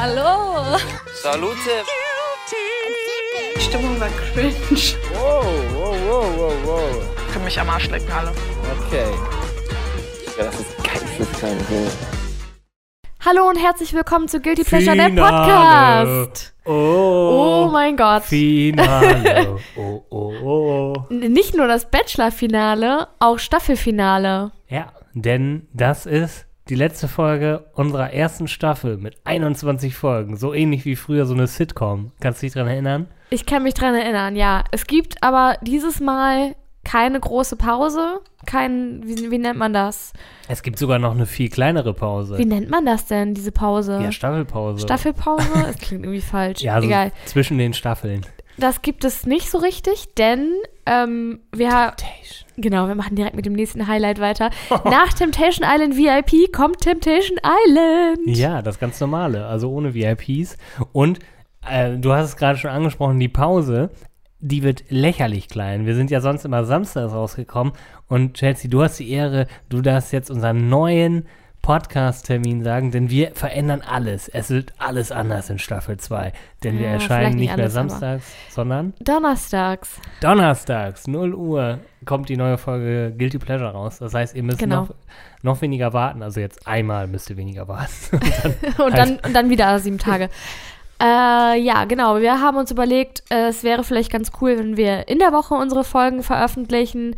Hallo. Salute. Die Stimmung war cringe. Wow, wow, wow, wow, wow. Für mich am Arsch lecken alle. Okay. Ja, das ist geisteskrank. Hallo und herzlich willkommen zu Guilty Pleasure, der Finale. Podcast. Oh, Oh mein Gott. Finale. Oh, oh, oh. Nicht nur das Bachelor-Finale, auch Staffelfinale. Ja, denn das ist die letzte Folge unserer ersten Staffel mit 21 Folgen. So ähnlich wie früher so eine Sitcom. Kannst du dich dran erinnern? Ich kann mich dran erinnern, ja. Es gibt aber dieses Mal keine große Pause. Kein, wie, wie nennt man das? Es gibt sogar noch eine viel kleinere Pause. Wie nennt man das denn, diese Pause? ja, Staffelpause. Staffelpause? Es klingt irgendwie falsch. Ja, so Egal. zwischen den Staffeln. Das gibt es nicht so richtig, denn ähm, wir haben. Genau, wir machen direkt mit dem nächsten Highlight weiter. Nach Temptation Island VIP kommt Temptation Island. Ja, das ganz normale, also ohne VIPs. Und äh, du hast es gerade schon angesprochen, die Pause, die wird lächerlich klein. Wir sind ja sonst immer samstags rausgekommen. Und Chelsea, du hast die Ehre, du darfst jetzt unseren neuen Podcast-Termin sagen, denn wir verändern alles. Es wird alles anders in Staffel 2. Denn wir Ja, erscheinen vielleicht nicht nicht mehr alles, aber- samstags, sondern Donnerstags. donnerstags, 0 Uhr, kommt die neue Folge Guilty Pleasure raus. Das heißt, ihr müsst Genau. noch, noch weniger warten. Also jetzt einmal müsst ihr weniger warten. Und dann, und dann wieder sieben Tage. Äh, ja, genau. Wir haben uns überlegt, äh, es wäre vielleicht ganz cool, wenn wir in der Woche unsere Folgen veröffentlichen.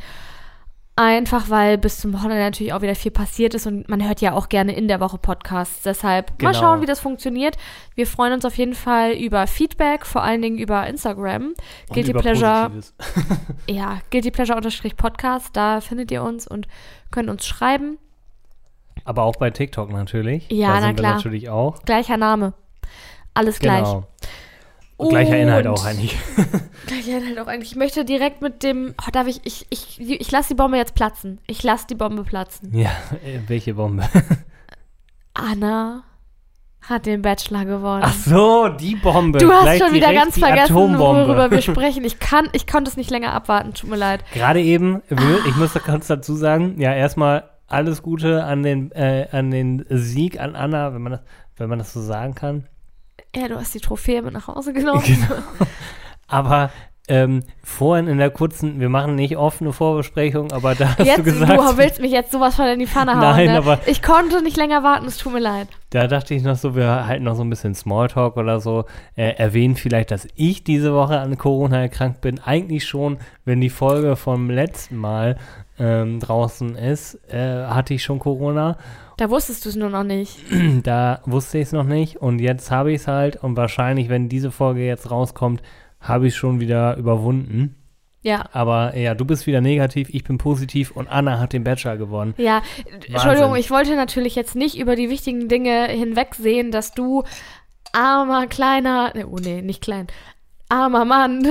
Einfach weil bis zum Wochenende natürlich auch wieder viel passiert ist und man hört ja auch gerne in der Woche Podcasts. Deshalb mal Genau. schauen, wie das funktioniert. Wir freuen uns auf jeden Fall über Feedback, vor allen Dingen über Instagram. Und Guilty über Pleasure, ja, Guilty Pleasure unterstrich Podcast, da findet ihr uns und könnt uns schreiben. Aber auch bei TikTok natürlich. Ja, da na sind klar. wir natürlich auch. Gleicher Name. Alles gleich. Genau. Und gleicher Inhalt auch eigentlich. Gleicher Inhalt auch eigentlich. Ich möchte direkt mit dem. Oh, darf ich. Ich, ich, ich lasse die Bombe jetzt platzen. Ich lasse die Bombe platzen. Ja, äh, welche Bombe? Anna hat den Bachelor gewonnen. Ach so, die Bombe. du hast Gleich schon wieder ganz vergessen, Atombombe. worüber wir sprechen. Ich kann, ich konnte es nicht länger abwarten. Tut mir leid. Gerade eben, wir- ich muss da kurz dazu sagen, ja, erstmal alles Gute an den, äh, an den Sieg an Anna, wenn man das, wenn man das so sagen kann. Ja, du hast die Trophäe mit nach Hause genommen. Genau. Aber ähm, vorhin in der kurzen, wir machen nicht oft eine Vorbesprechung, aber da hast Jetzt, du gesagt, du willst mich jetzt sowas von in die Pfanne hauen. Nein, ne? aber- ich konnte nicht länger warten. Es tut mir leid. Da dachte ich noch so, wir halten noch so ein bisschen Smalltalk oder so. Äh, erwähnen vielleicht, dass ich diese Woche an Corona erkrankt bin. Eigentlich schon, wenn die Folge vom letzten Mal ähm, draußen ist, äh, hatte ich schon Corona. Da wusstest du es nur noch nicht. Da wusste ich es noch nicht und jetzt habe ich es halt. Und wahrscheinlich, wenn diese Folge jetzt rauskommt, habe ich es schon wieder überwunden. Ja. Aber ja, du bist wieder negativ, ich bin positiv und Anna hat den Bachelor gewonnen. Ja, Entschuldigung, ich wollte natürlich jetzt nicht über die wichtigen Dinge hinwegsehen, dass du armer, kleiner, ne, oh nee, nicht klein, armer Mann,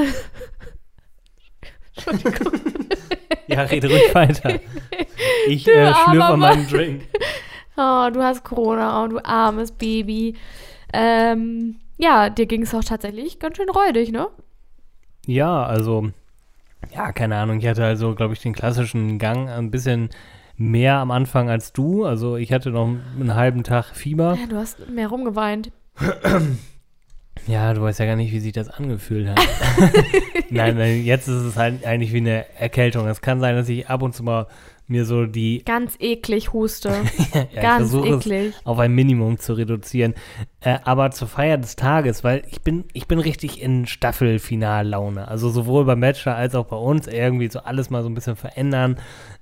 Ja, rede ruhig weiter. Ich Du äh, schlürfe meinem Drink. oh, du hast Corona, oh, du armes Baby. Ähm, ja, dir ging es auch tatsächlich ganz schön räudig, ne? Ja, also, ja, keine Ahnung. Ich hatte also, glaube ich, den klassischen Gang ein bisschen mehr am Anfang als du. Also, ich hatte noch einen halben Tag Fieber. Ja, du hast mehr rumgeweint. Ja, du weißt ja gar nicht, wie sich das angefühlt hat. nein, nein, jetzt ist es halt eigentlich wie eine Erkältung. Es kann sein, dass ich ab und zu mal mir so die, Ganz eklig huste. ja, ich Ganz es eklig. auf ein Minimum zu reduzieren. Äh, aber zur Feier des Tages, weil ich bin, ich bin richtig in Staffelfinallaune. Also sowohl beim Bachelor als auch bei uns irgendwie so alles mal so ein bisschen verändern.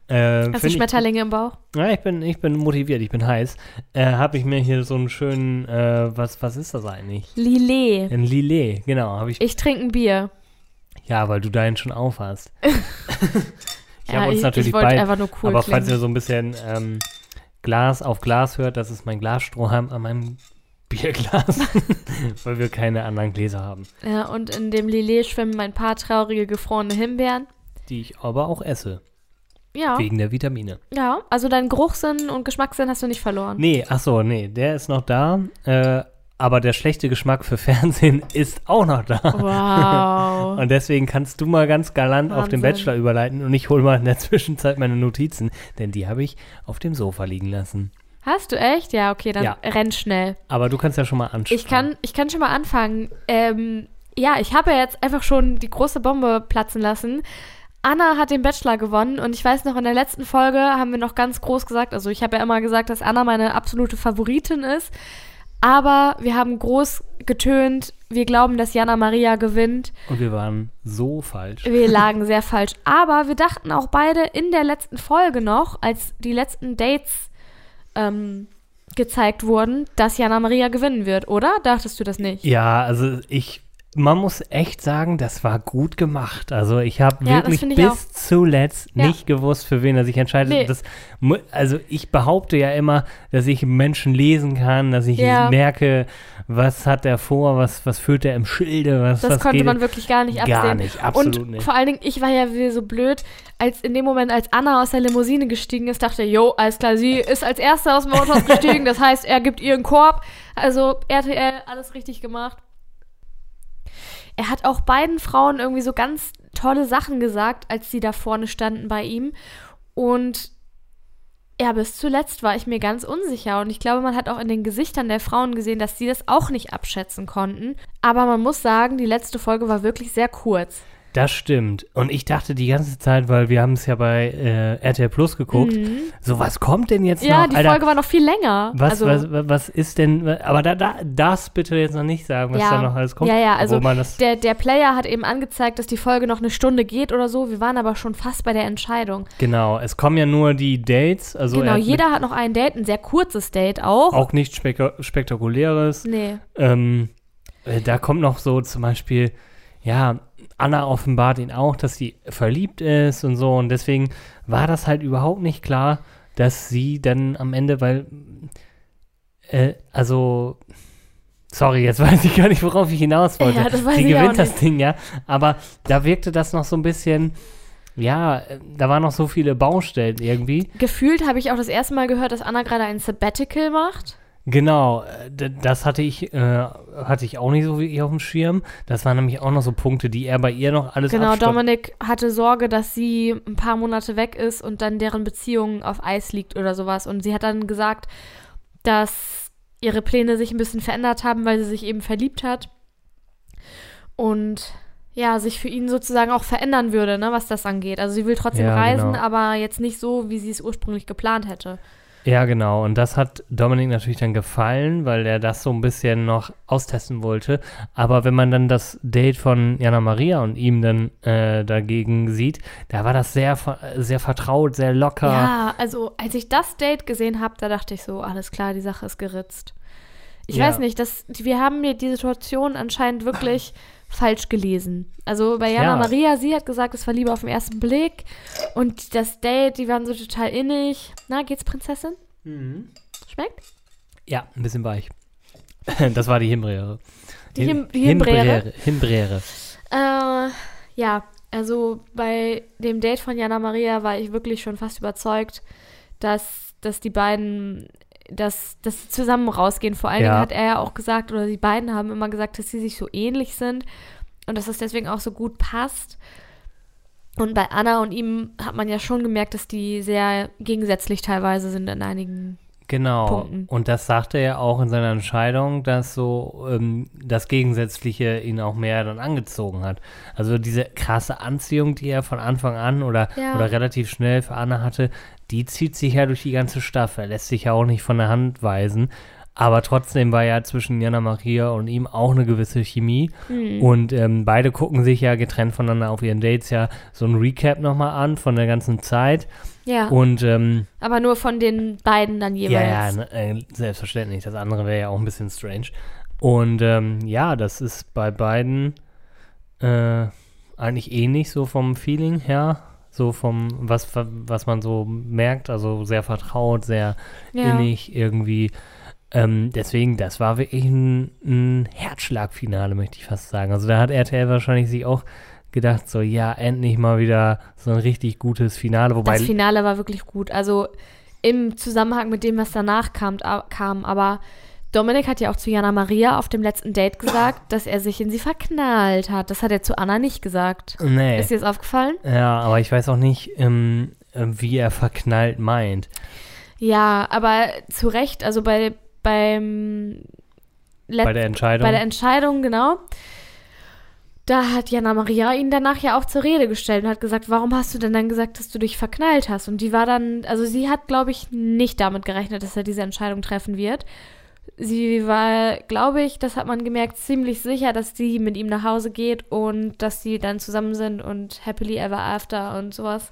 Äh, Hast du find ich- Schmetterlinge im Bauch? Ja, ich bin, ich bin motiviert, ich bin heiß. Äh, habe ich mir hier so einen schönen, äh, was, was ist das eigentlich? Lillet. Ein Lillet, genau, ich. Ich trinke ein Bier. Ja, weil du deinen schon auf hast. ich Ja, habe uns ich- natürlich ich wollte beide. einfach nur cool aber falls klingen. ihr so ein bisschen ähm, Glas auf Glas hört, das ist mein Glasstrohhalm an meinem Bierglas, weil wir keine anderen Gläser haben, Ja, und in dem Lillet schwimmen ein paar traurige gefrorene Himbeeren. die ich aber auch esse, Ja. wegen der Vitamine. Ja, also deinen Geruchssinn und Geschmackssinn hast du nicht verloren. Nee, ach so, nee, der ist noch da, äh, aber der schlechte Geschmack für Fernsehen ist auch noch da. Wow. Und deswegen kannst du mal ganz galant auf den Wahnsinn. Bachelor überleiten und ich hole mal in der Zwischenzeit meine Notizen, denn die habe ich auf dem Sofa liegen lassen. Hast du echt? Ja, okay, dann Ja. renn schnell. Aber du kannst ja schon mal anschauen. Ich kann, ich kann schon mal anfangen. Ähm, ja, ich habe ja jetzt einfach schon die große Bombe platzen lassen. Anna hat den Bachelor gewonnen und ich weiß noch, in der letzten Folge haben wir noch ganz groß gesagt, also ich habe ja immer gesagt, dass Anna meine absolute Favoritin ist, aber wir haben groß getönt, wir glauben, dass Jana Maria gewinnt. Und wir waren so falsch. Wir lagen sehr falsch. Aber wir dachten auch beide in der letzten Folge noch, als die letzten Dates ähm, gezeigt wurden, dass Jana Maria gewinnen wird, oder? Dachtest du das nicht? Ja, also ich, man muss echt sagen, das war gut gemacht. Also ich habe Ja, wirklich ich bis auch. zuletzt Ja. nicht gewusst, für wen er sich entscheidet. Nee. Das, also ich behaupte ja immer, dass ich Menschen lesen kann, dass ich Ja. merke, was hat er vor, was, was führt er im Schilde, was, Das was konnte man wirklich gar nicht absehen. Gar nicht, absolut und nicht. vor allen Dingen, ich war ja wieder so blöd, als in dem Moment, als Anna aus der Limousine gestiegen ist, dachte, jo, alles klar, sie ist als Erste aus dem Auto ausgestiegen, das heißt, er gibt ihr einen Korb. Also RTL, alles richtig gemacht. Er hat auch beiden Frauen irgendwie so ganz tolle Sachen gesagt, als sie da vorne standen bei ihm. Und ja, bis zuletzt war ich mir ganz unsicher. Und ich glaube, man hat auch in den Gesichtern der Frauen gesehen, dass sie das auch nicht abschätzen konnten. Aber man muss sagen, die letzte Folge war wirklich sehr kurz. Das stimmt. Und ich dachte die ganze Zeit, weil wir haben es ja bei äh, RTL Plus geguckt, so was kommt denn jetzt Mhm. Ja, noch? die Alter, Folge war noch viel länger. Was, also, was, was ist denn, aber da, da, das bitte jetzt noch nicht sagen, was Ja. da noch alles kommt. Ja, ja, also Obwohl man das, der, der Player hat eben angezeigt, dass die Folge noch eine Stunde geht oder so. Wir waren aber schon fast bei der Entscheidung. genau, es kommen ja nur die Dates, also genau, hat jeder hat noch ein Date, ein sehr kurzes Date auch. auch nichts spek Spektakuläres. Nee. Ähm, äh, da kommt noch so zum Beispiel, ja, Anna offenbart ihn auch, dass sie verliebt ist und so. Und deswegen war das halt überhaupt nicht klar, dass sie dann am Ende, weil, äh, also, sorry, jetzt weiß ich gar nicht, worauf ich hinaus wollte. Ja, das weiß sie ich gewinnt das. Ding, ja. Aber da wirkte das noch so ein bisschen, ja, da waren noch so viele Baustellen irgendwie. Gefühlt habe ich auch das erste Mal gehört, dass Anna gerade ein Sabbatical macht. Genau, äh, das hatte ich, äh, hatte ich auch nicht so wirklich auf dem Schirm. Das waren nämlich auch noch so Punkte, die er bei ihr noch alles Genau, abstoppt. Dominik hatte Sorge, dass sie ein paar Monate weg ist und dann deren Beziehung auf Eis liegt oder sowas. Und sie hat dann gesagt, dass ihre Pläne sich ein bisschen verändert haben, weil sie sich eben verliebt hat. Und ja, sich für ihn sozusagen auch verändern würde, ne, was das angeht. Also sie will trotzdem Ja, reisen, genau. aber jetzt nicht so, wie sie es ursprünglich geplant hätte. Ja, genau. Und das hat Dominik natürlich dann gefallen, weil er das so ein bisschen noch austesten wollte. Aber wenn man dann das Date von Jana Maria und ihm dann äh, dagegen sieht, da war das sehr, sehr vertraut, sehr locker. Ja, also als ich das Date gesehen habe, da dachte ich so, alles klar, die Sache ist geritzt. Ich Ja. weiß nicht, das, wir haben mir die Situation anscheinend wirklich falsch gelesen. Also bei Jana Ja. Maria, sie hat gesagt, es war Liebe auf den ersten Blick und das Date, die waren so total innig. Na, geht's Prinzessin? Schmeckt? Ja, ein bisschen weich. Das war die Himbeere. Die Him- die Himbeere? Himbeere. Äh, ja, also bei dem Date von Jana Maria war ich wirklich schon fast überzeugt, dass, dass die beiden, dass, sie zusammen rausgehen. Vor allen Ja. Dingen hat er ja auch gesagt, oder die beiden haben immer gesagt, dass sie sich so ähnlich sind und dass es deswegen auch so gut passt. Und bei Anna und ihm hat man ja schon gemerkt, dass die sehr gegensätzlich teilweise sind in einigen. Genau. Punkten. Und das sagte er auch in seiner Entscheidung, dass so ähm, das Gegensätzliche ihn auch mehr dann angezogen hat. Also diese krasse Anziehung, die er von Anfang an oder, Ja. oder relativ schnell für Anna hatte, die zieht sich ja durch die ganze Staffel. Lässt sich ja auch nicht von der Hand weisen. Aber trotzdem war ja zwischen Jana Maria und ihm auch eine gewisse Chemie. Hm. Und ähm, beide gucken sich ja getrennt voneinander auf ihren Dates ja so ein Recap nochmal an von der ganzen Zeit. Ja, Und ähm, aber nur von den beiden dann jeweils. ja, ja, ne, äh, selbstverständlich. Das andere wäre ja auch ein bisschen strange. Und ähm, ja, das ist bei beiden äh, eigentlich ähnlich so vom Feeling her. So vom, was, was man so merkt, also sehr vertraut, sehr Ja. innig irgendwie. Ähm, deswegen, das war wirklich ein, ein Herzschlagfinale, möchte ich fast sagen. Also da hat RTL wahrscheinlich sich auch gedacht, so ja, endlich mal wieder so ein richtig gutes Finale. Wobei Das Finale war wirklich gut. Also im Zusammenhang mit dem, was danach kam, kam. Aber Dominik hat ja auch zu Jana Maria auf dem letzten Date gesagt, dass er sich in sie verknallt hat. Das hat er zu Anna nicht gesagt. nee. Ist dir das aufgefallen? Ja, aber ich weiß auch nicht, ähm, äh, wie er verknallt meint. Ja, aber zu Recht, also bei, beim Let Bei der Entscheidung. bei der Entscheidung, genau. Da hat Jana Maria ihn danach ja auch zur Rede gestellt und hat gesagt, warum hast du denn dann gesagt, dass du dich verknallt hast? Und die war dann, also sie hat, glaube ich, nicht damit gerechnet, dass er diese Entscheidung treffen wird. Sie war, glaube ich, das hat man gemerkt, ziemlich sicher, dass sie mit ihm nach Hause geht und dass sie dann zusammen sind und happily ever after und sowas.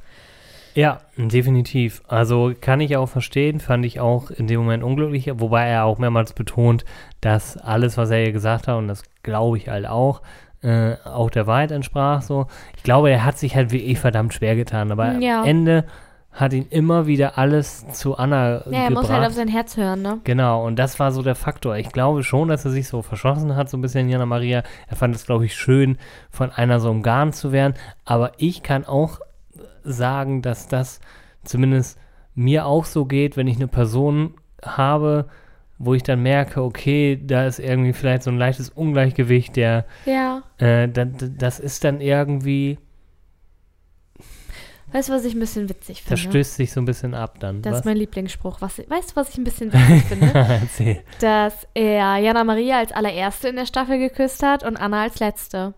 Ja, definitiv. Also kann ich auch verstehen, fand ich auch in dem Moment unglücklich, wobei er auch mehrmals betont, dass alles, was er ihr gesagt hat, und das glaube ich halt auch, äh, auch der Wahrheit entsprach. So, ich glaube, er hat sich halt wirklich verdammt schwer getan, aber Ja. am Ende hat ihn immer wieder alles zu Anna Ja, er gebracht. muss halt auf sein Herz hören, ne? Genau, und das war so der Faktor. Ich glaube schon, dass er sich so verschossen hat, so ein bisschen Jana Maria. Er fand es, glaube ich, schön, von einer so umgarnt zu werden. Aber ich kann auch sagen, dass das zumindest mir auch so geht, wenn ich eine Person habe, wo ich dann merke, okay, da ist irgendwie vielleicht so ein leichtes Ungleichgewicht, der, Ja. äh, da, da- das ist dann irgendwie, Weißt du, was ich ein bisschen witzig das finde? stößt sich so ein bisschen ab dann. Das Was? ist mein Lieblingsspruch. Was, weißt du, was ich ein bisschen witzig finde? Erzähl. Dass er Jana Maria als allererste in der Staffel geküsst hat und Anna als letzte.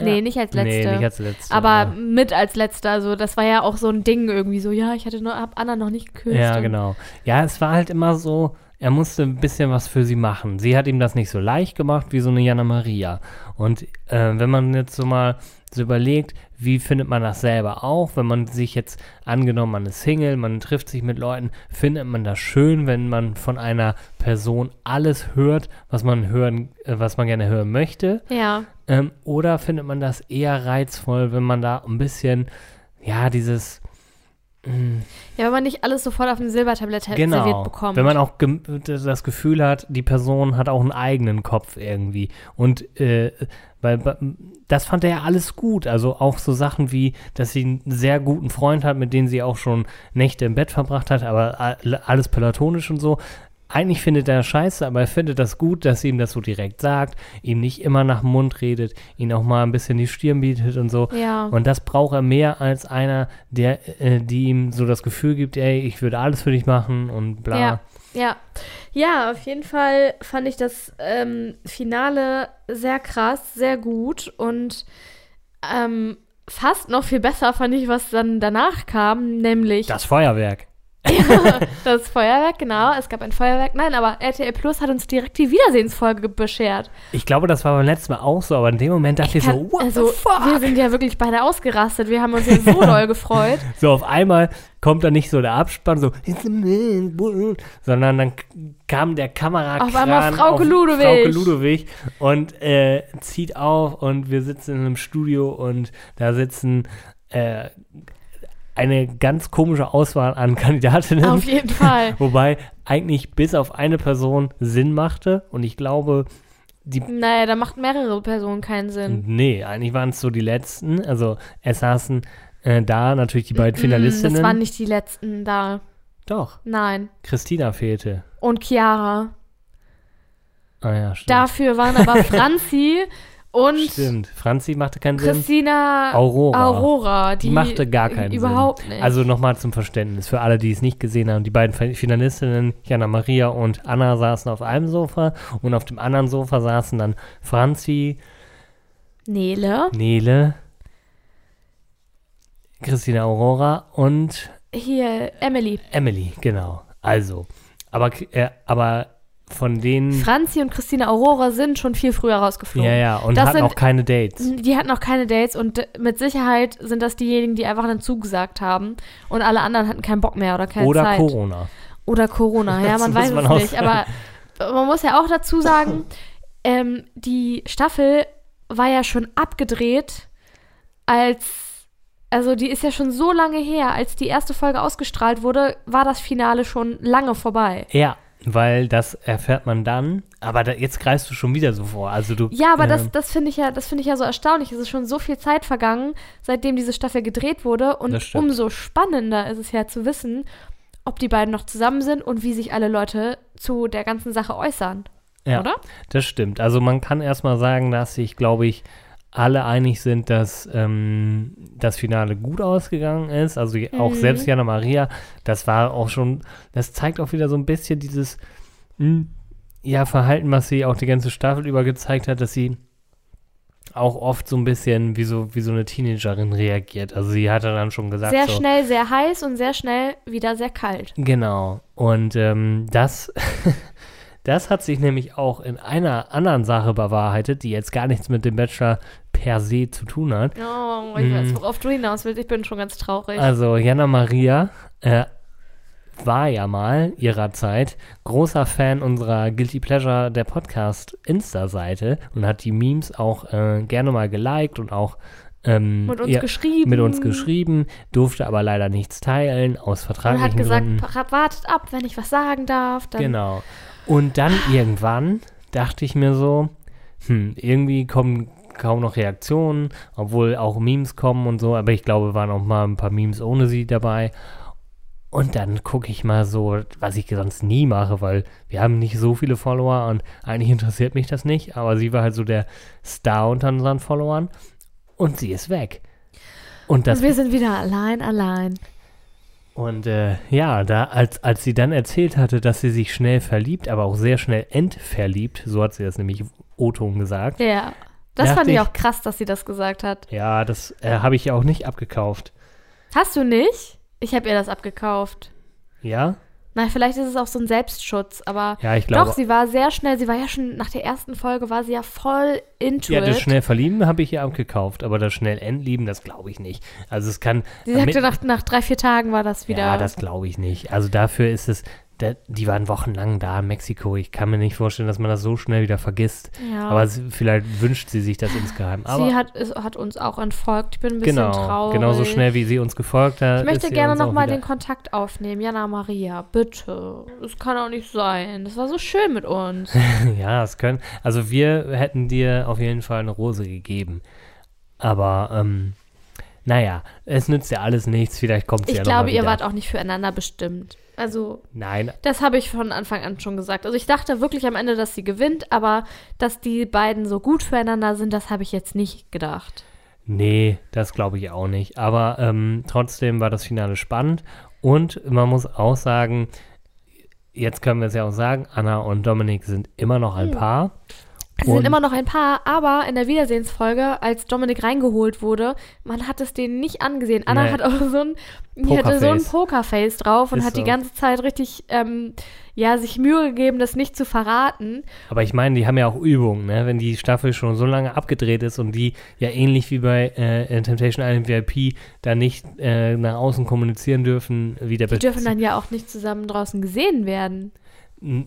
Nee, Ja. nicht als Nee, letzte. nicht als letzte. aber mit als letzte. Also das war ja auch so ein Ding irgendwie so, ja, ich hatte nur, hab Anna noch nicht geküsst. Ja, genau. Ja, es war halt immer so, er musste ein bisschen was für sie machen. Sie hat ihm das nicht so leicht gemacht wie so eine Jana Maria. Und äh, wenn man jetzt so mal so überlegt, wie findet man das selber auch, wenn man sich jetzt angenommen, man ist Single, man trifft sich mit Leuten, findet man das schön, wenn man von einer Person alles hört, was man hören, äh, was man gerne hören möchte. Ja, Ähm, oder findet man das eher reizvoll, wenn man da ein bisschen, ja, dieses ja, wenn man nicht alles sofort auf dem Silbertablett serviert Genau. bekommt. Wenn man auch gem- das Gefühl hat, die Person hat auch einen eigenen Kopf irgendwie. Und äh, weil das fand er ja alles gut. Also auch so Sachen wie, dass sie einen sehr guten Freund hat, mit dem sie auch schon Nächte im Bett verbracht hat, aber alles platonisch und so. Eigentlich findet er scheiße, aber er findet das gut, dass sie ihm das so direkt sagt, ihm nicht immer nach dem Mund redet, ihn auch mal ein bisschen die Stirn bietet und so. ja. Und das braucht er mehr als einer, der, äh, die ihm so das Gefühl gibt, ey, ich würde alles für dich machen und bla. Ja, ja. Ja, auf jeden Fall fand ich das ähm, Finale sehr krass, sehr gut und ähm, fast noch viel besser fand ich, was dann danach kam, nämlich Das Feuerwerk. das Feuerwerk, genau. Es gab ein Feuerwerk. Nein, aber RTL Plus hat uns direkt die Wiedersehensfolge beschert. Ich glaube, das war beim letzten Mal auch so, aber in dem Moment dachte ich, Kann- so, what also, the fuck? wir sind ja wirklich beide ausgerastet. Wir haben uns ja so doll gefreut. So auf einmal kommt dann nicht so der Abspann, so, sondern dann kam der Kamerakran Auf einmal Frauke Ludewig. Frauke Ludewig und äh, zieht auf und wir sitzen in einem Studio und da sitzen äh, eine ganz komische Auswahl an Kandidatinnen. Auf jeden Fall. Wobei eigentlich bis auf eine Person Sinn machte und ich glaube, die Naja, da macht mehrere Personen keinen Sinn. Nee, eigentlich waren es so die letzten. Also es saßen äh, da natürlich die beiden Mm, Finalistinnen. Das waren nicht die letzten da. Doch, Nein. Christina fehlte. Und Chiara. Ah ja, stimmt. Dafür waren aber Franzi und Stimmt. Franzi machte keinen Sinn. Christina Aurora. Aurora. Die, Die machte gar keinen überhaupt Sinn. nicht. Also nochmal zum Verständnis, für alle, die es nicht gesehen haben. Die beiden Fin- Finalistinnen, Jana Maria und Anna, saßen auf einem Sofa und auf dem anderen Sofa saßen dann Franzi, Nele. Nele, Christina Aurora und Hier, Emily. Emily, genau. Also, aber, äh, aber von denen. Franzi und Christina Aurora sind schon viel früher rausgeflogen. ja, ja, und Das hatten sind- auch keine Dates. Die hatten auch keine Dates und d- mit Sicherheit sind das diejenigen, die einfach dann zugesagt haben und alle anderen hatten keinen Bock mehr oder keine Oder Zeit. Corona. Oder Corona, ja, man weiß man es nicht. Aber man muss ja auch dazu sagen, ähm, die Staffel war ja schon abgedreht, als, also die ist ja schon so lange her, als die erste Folge ausgestrahlt wurde, war das Finale schon lange vorbei. Ja, weil das erfährt man dann. Aber da, jetzt greifst du schon wieder so vor. Also du. Ja, aber das, ähm, das finde ich ja, das finde ich ja so erstaunlich. Es ist schon so viel Zeit vergangen, seitdem diese Staffel gedreht wurde. Und umso spannender ist es ja zu wissen, ob die beiden noch zusammen sind und wie sich alle Leute zu der ganzen Sache äußern. ja, oder? Das stimmt. Also man kann erstmal sagen, dass sich, glaube ich, alle einig sind, dass ähm, das Finale gut ausgegangen ist. Also auch Mhm. selbst Jana Maria, das war auch schon, das zeigt auch wieder so ein bisschen dieses mh, ja, Verhalten, was sie auch die ganze Staffel über gezeigt hat, dass sie auch oft so ein bisschen wie so, wie so eine Teenagerin reagiert. Also sie hatte dann schon gesagt, Sehr so, schnell sehr heiß und sehr schnell wieder sehr kalt. Genau. Und ähm, das, das hat sich nämlich auch in einer anderen Sache bewahrheitet, die jetzt gar nichts mit dem Bachelor per se zu tun hat. Oh, ich Mhm. weiß, worauf du hinaus willst. Ich bin schon ganz traurig. Also Jana Maria äh, war ja mal ihrer Zeit großer Fan unserer Guilty Pleasure der Podcast Insta-Seite und hat die Memes auch äh, gerne mal geliked und auch ähm, mit uns geschrieben. mit uns geschrieben, durfte aber leider nichts teilen aus Und vertraglichen hat gesagt, Gründen. "Pa- wartet ab, wenn ich was sagen darf. Genau. Und dann irgendwann dachte ich mir so, hm, irgendwie kommen kaum noch Reaktionen, obwohl auch Memes kommen und so, aber ich glaube, waren auch mal ein paar Memes ohne sie dabei. Und dann gucke ich mal so, was ich sonst nie mache, weil wir haben nicht so viele Follower und eigentlich interessiert mich das nicht, aber sie war halt so der Star unter unseren Followern und sie ist weg. Und das Und wir sind wieder allein, allein. Und äh, ja, da, als, als sie dann erzählt hatte, dass sie sich schnell verliebt, aber auch sehr schnell entverliebt, so hat sie das nämlich O-Ton gesagt. Ja. Das fand ich auch krass, dass sie das gesagt hat. Ja, das äh, habe ich auch nicht abgekauft. Hast du nicht? Ich habe ihr das abgekauft. Ja? Na, vielleicht ist es auch so ein Selbstschutz, aber Ja, ich glaube. doch, sie war sehr schnell, sie war ja schon nach der ersten Folge, war sie ja voll into Ja, it. das schnell verlieben habe ich ihr abgekauft, aber das schnell entlieben, das glaube ich nicht. Also es kann. sie sagte, nach, nach drei, vier Tagen war das wieder. Ja, das glaube ich nicht. Also dafür ist es, die waren wochenlang da in Mexiko. Ich kann mir nicht vorstellen, dass man das so schnell wieder vergisst. ja. Aber sie, vielleicht wünscht sie sich das insgeheim. Aber sie hat, ist, hat uns auch entfolgt. Ich bin ein bisschen genau, traurig. genauso schnell wie sie uns gefolgt hat. Ich möchte gerne nochmal den Kontakt aufnehmen. Jana Maria, bitte. Das kann auch nicht sein. Das war so schön mit uns. Ja, es können. Also wir hätten dir auf jeden Fall eine Rose gegeben. Aber ähm, naja, es nützt ja alles nichts. Vielleicht kommt sie Ich ja glaube, noch mal ihr wart auch nicht füreinander bestimmt. Also, Nein, das habe ich von Anfang an schon gesagt. Also, ich dachte wirklich am Ende, dass sie gewinnt, aber dass die beiden so gut füreinander sind, das habe ich jetzt nicht gedacht. nee, das glaube ich auch nicht. Aber ähm, trotzdem war das Finale spannend. Und man muss auch sagen, jetzt können wir es ja auch sagen, Anna und Dominik sind immer noch ein Paar. Es Und- sind immer noch ein paar, aber in der Wiedersehensfolge, als Dominik reingeholt wurde, man hat es denen nicht angesehen. Anna Nee. hat auch so ein, die hatte so ein Pokerface. Drauf und Ist hat die ganze Zeit richtig, ähm, ja, sich Mühe gegeben, das nicht zu verraten. Aber ich meine, die haben ja auch Übungen, ne? Wenn die Staffel schon so lange abgedreht ist und die ja ähnlich wie bei äh, Temptation Island VIP da nicht äh, nach außen kommunizieren dürfen, wie der Die dürfen dann ja auch nicht zusammen draußen gesehen werden.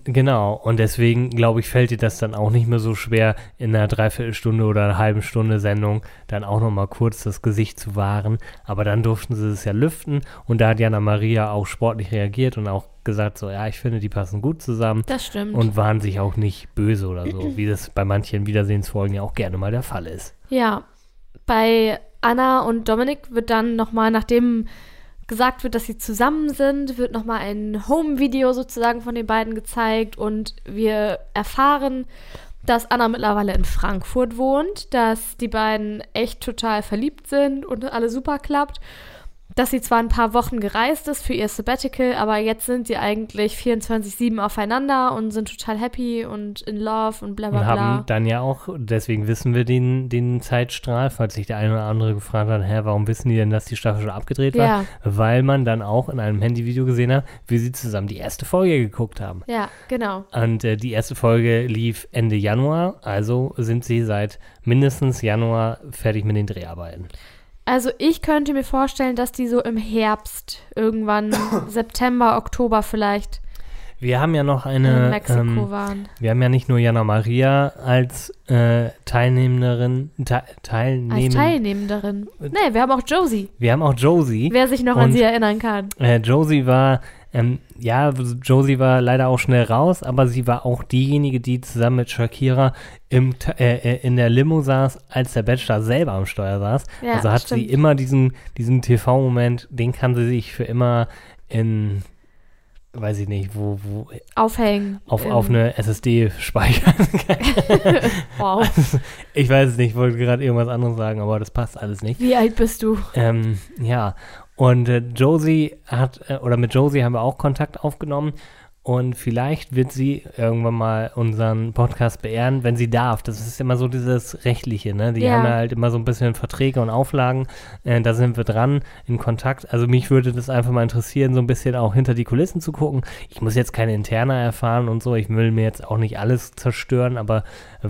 Genau, und deswegen, glaube ich, fällt dir das dann auch nicht mehr so schwer, in einer Dreiviertelstunde oder einer halben Stunde Sendung dann auch nochmal kurz das Gesicht zu wahren. Aber dann durften sie es ja lüften und da hat Jana Maria auch sportlich reagiert und auch gesagt, so, ja, ich finde, die passen gut zusammen Das stimmt. und waren sich auch nicht böse oder so, wie das bei manchen Wiedersehensfolgen ja auch gerne mal der Fall ist. Ja, bei Anna und Dominik wird dann nochmal, nachdem gesagt wird, dass sie zusammen sind, wird nochmal ein Home-Video sozusagen von den beiden gezeigt und wir erfahren, dass Anna mittlerweile in Frankfurt wohnt, dass die beiden echt total verliebt sind und alles super klappt. Dass sie zwar ein paar Wochen gereist ist für ihr Sabbatical, aber jetzt sind sie eigentlich 24-7 aufeinander und sind total happy und in love und bla bla Und bla. haben dann ja auch, deswegen wissen wir den, den Zeitstrahl, falls sich der eine oder andere gefragt hat, hä, warum wissen die denn, dass die Staffel schon abgedreht war? Ja. Weil man dann auch in einem Handyvideo gesehen hat, wie sie zusammen die erste Folge geguckt haben. Ja, genau. Und äh, die erste Folge lief Ende Januar, also sind sie seit mindestens Januar fertig mit den Dreharbeiten. Also ich könnte mir vorstellen, dass die so im Herbst, irgendwann September, Oktober vielleicht Wir haben ja noch in eine, Mexiko ähm, waren. wir haben ja nicht nur Jana Maria als äh, Teilnehmerin, te Als Teilnehmen, Teilnehmenderin. Nee, wir haben auch Josie, wir haben auch Josie. wer sich noch an Und- sie erinnern kann. Äh, Josie war, ähm, ja, Josie war leider auch schnell raus, aber sie war auch diejenige, die zusammen mit Shakira im, äh, äh, in der Limo saß, als der Bachelor selber am Steuer saß. Ja, also hat sie stimmt. immer diesen, diesen TV-Moment, den kann sie sich für immer in, weiß ich nicht, wo, wo Aufhängen. auf, auf eine SSD speichern. Wow. Ich weiß es nicht, ich wollte gerade irgendwas anderes sagen, aber das passt alles nicht. Wie alt bist du? Ähm, ja, und äh, Josie hat, äh, oder mit Josie haben wir auch Kontakt aufgenommen. Und vielleicht wird sie irgendwann mal unseren Podcast beehren, wenn sie darf. Das ist immer so dieses Rechtliche, ne? Die Ja. haben ja halt immer so ein bisschen Verträge und Auflagen. Äh, da sind wir dran, in Kontakt. Also mich würde das einfach mal interessieren, so ein bisschen auch hinter die Kulissen zu gucken. Ich muss jetzt keine Interna erfahren und so. Ich will mir jetzt auch nicht alles zerstören, aber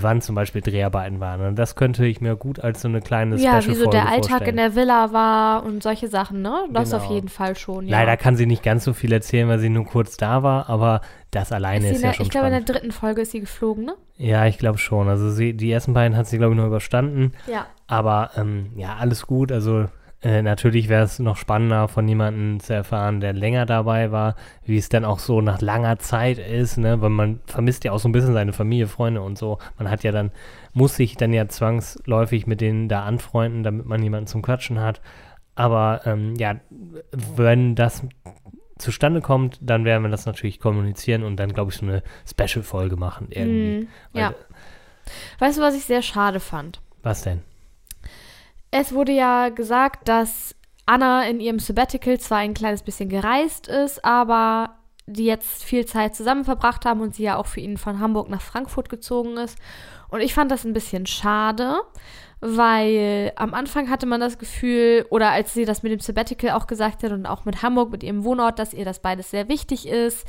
wann zum Beispiel Dreharbeiten waren. Und das könnte ich mir gut als so eine kleine Ja, wie Special-Folge so der Alltag vorstellen. in der Villa war und solche Sachen, ne? Das Genau. auf jeden Fall schon, ja. Leider kann sie nicht ganz so viel erzählen, weil sie nur kurz da war, aber das alleine ist ist, ja der, schon ich glaube, in der dritten Folge ist sie geflogen, ne? Ja, ich glaube schon. Also sie, die ersten beiden hat sie, glaube ich, nur überstanden. Ja. Aber ähm, ja, alles gut. Also äh, natürlich wäre es noch spannender, von jemandem zu erfahren, der länger dabei war, wie es dann auch so nach langer Zeit ist, ne? Weil man vermisst ja auch so ein bisschen seine Familie, Freunde und so. Man hat ja dann, muss sich dann ja zwangsläufig mit denen da anfreunden, damit man jemanden zum Quatschen hat. Aber ähm, ja, wenn das zustande kommt, dann werden wir das natürlich kommunizieren und dann, glaube ich, so eine Special-Folge machen irgendwie. Weil- Ja. Weißt du, was ich sehr schade fand? Was denn? Es wurde ja gesagt, dass Anna in ihrem Sabbatical zwar ein kleines bisschen gereist ist, aber die jetzt viel Zeit zusammen verbracht haben und sie ja auch für ihn von Hamburg nach Frankfurt gezogen ist. Und ich fand das ein bisschen schade, weil am Anfang hatte man das Gefühl, oder als sie das mit dem Sabbatical auch gesagt hat und auch mit Hamburg, mit ihrem Wohnort, dass ihr das beides sehr wichtig ist.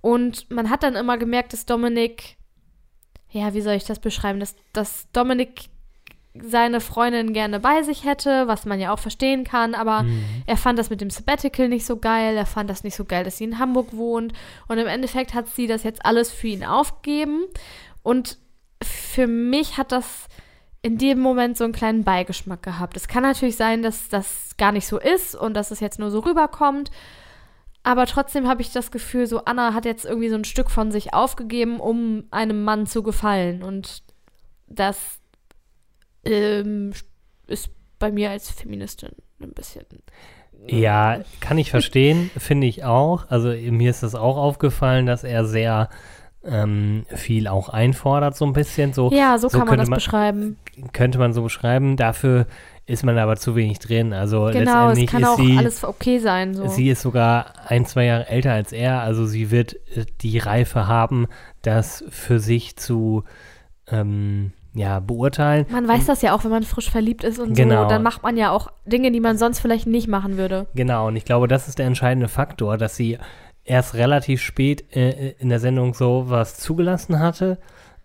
Und man hat dann immer gemerkt, dass Dominik, ja, wie soll ich das beschreiben, dass, dass Dominik seine Freundin gerne bei sich hätte, was man ja auch verstehen kann, aber Mhm. er fand das mit dem Sabbatical nicht so geil, er fand das nicht so geil, dass sie in Hamburg wohnt und im Endeffekt hat sie das jetzt alles für ihn aufgegeben und für mich hat das in dem Moment so einen kleinen Beigeschmack gehabt. Es kann natürlich sein, dass das gar nicht so ist und dass es jetzt nur so rüberkommt, aber trotzdem habe ich das Gefühl, so Anna hat jetzt irgendwie so ein Stück von sich aufgegeben, um einem Mann zu gefallen und das ähm, ist bei mir als Feministin ein bisschen. Ja, kann ich verstehen, finde ich auch. Also mir ist es auch aufgefallen, dass er sehr ähm, viel auch einfordert, so ein bisschen. So Ja, so, so kann man das man- beschreiben. könnte man so beschreiben. Dafür ist man aber zu wenig drin. Also Genau, es letztendlich kann ist auch sie, alles okay sein. So. sie ist sogar ein, zwei Jahre älter als er. Also sie wird äh, die Reife haben, das für sich zu ähm, ja, beurteilen. man weiß das ja auch, wenn man frisch verliebt ist und Genau. so, dann macht man ja auch Dinge, die man sonst vielleicht nicht machen würde. Genau, und ich glaube, das ist der entscheidende Faktor, dass sie erst relativ spät äh, in der Sendung so was zugelassen hatte.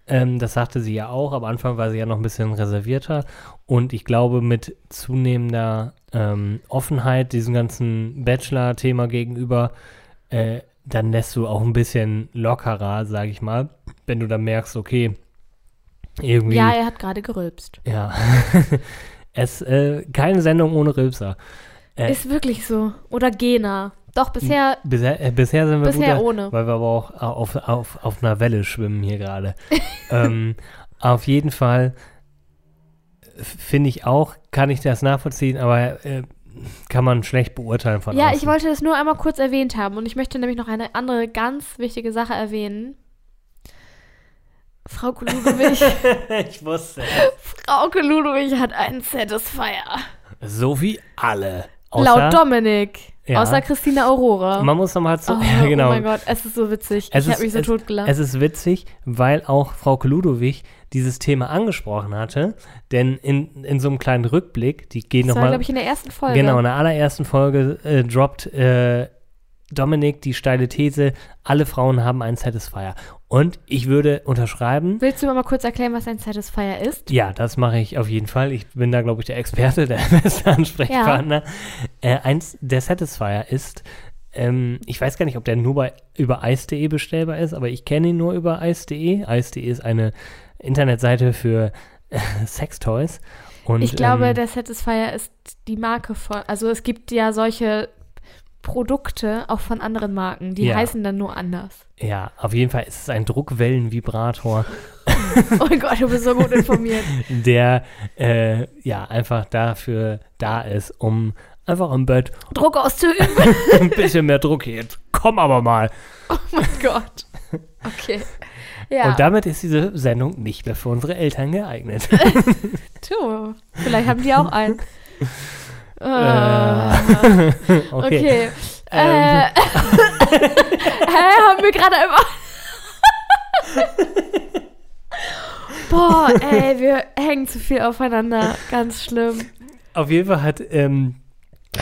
Ähm, das sagte sie ja auch. Am Anfang war sie ja noch ein bisschen reservierter. Und ich glaube, mit zunehmender ähm, Offenheit diesem ganzen Bachelor-Thema gegenüber, äh, dann lässt du auch ein bisschen lockerer, sag ich mal, wenn du dann merkst, okay, irgendwie. Ja, er hat gerade gerülpst. Ja. es, äh, keine Sendung ohne Rülpser. Äh, Ist wirklich so. Oder Gena. Doch, bisher, Bisher, äh, bisher sind wir bisher guter, ohne. weil wir aber auch auf, auf, auf einer Welle schwimmen hier gerade. ähm, auf jeden Fall äh, finde ich auch, kann ich das nachvollziehen, aber äh, kann man schlecht beurteilen von Ja, außen. ich wollte das nur einmal kurz erwähnt haben und ich möchte nämlich noch eine andere ganz wichtige Sache erwähnen. Frau Ludwig, ich wusste. Frau Ludwig hat einen Satisfier. So wie alle. Außer, Laut Dominik. Ja. Außer Christina Aurora. Man muss nochmal zu. oh, ja, genau. oh mein Gott, es ist so witzig. Es ich ist- habe mich so es- totgelacht. Es ist witzig, weil auch Frau Ludowig dieses Thema angesprochen hatte, denn in, in so einem kleinen Rückblick, die gehen das war, nochmal. glaube ich, in der ersten Folge. Genau, in der allerersten Folge äh, droppt äh, Dominik die steile These, alle Frauen haben einen Satisfier. Und ich würde unterschreiben, Willst du mal kurz erklären, was ein Satisfier ist? ja, das mache ich auf jeden Fall. Ich bin da, glaube ich, der Experte, der beste Ansprechpartner. Äh, eins, der Satisfier ist, ähm, ich weiß gar nicht, ob der nur bei, über ice.de bestellbar ist, aber ich kenne ihn nur über ice.de. Ice.de ist eine Internetseite für äh, Sextoys. Und, ich glaube, ähm, der Satisfier ist die Marke von. Also es gibt ja solche Produkte auch von anderen Marken, die Ja. heißen dann nur anders. Ja, auf jeden Fall ist es ein Druckwellenvibrator, Oh mein Gott, du bist so gut informiert. der äh, ja einfach dafür da ist, um einfach im Bett Druck auszuüben. ein bisschen mehr Druck hier. Komm aber mal. Oh mein Gott. Okay. Ja. Und damit ist diese Sendung nicht mehr für unsere Eltern geeignet. Tu, vielleicht haben die auch einen. Äh, okay. okay. Ähm, Äh, hä, haben wir gerade immer. Boah, ey, wir hängen zu viel aufeinander. Ganz schlimm. Auf jeden Fall hat ähm,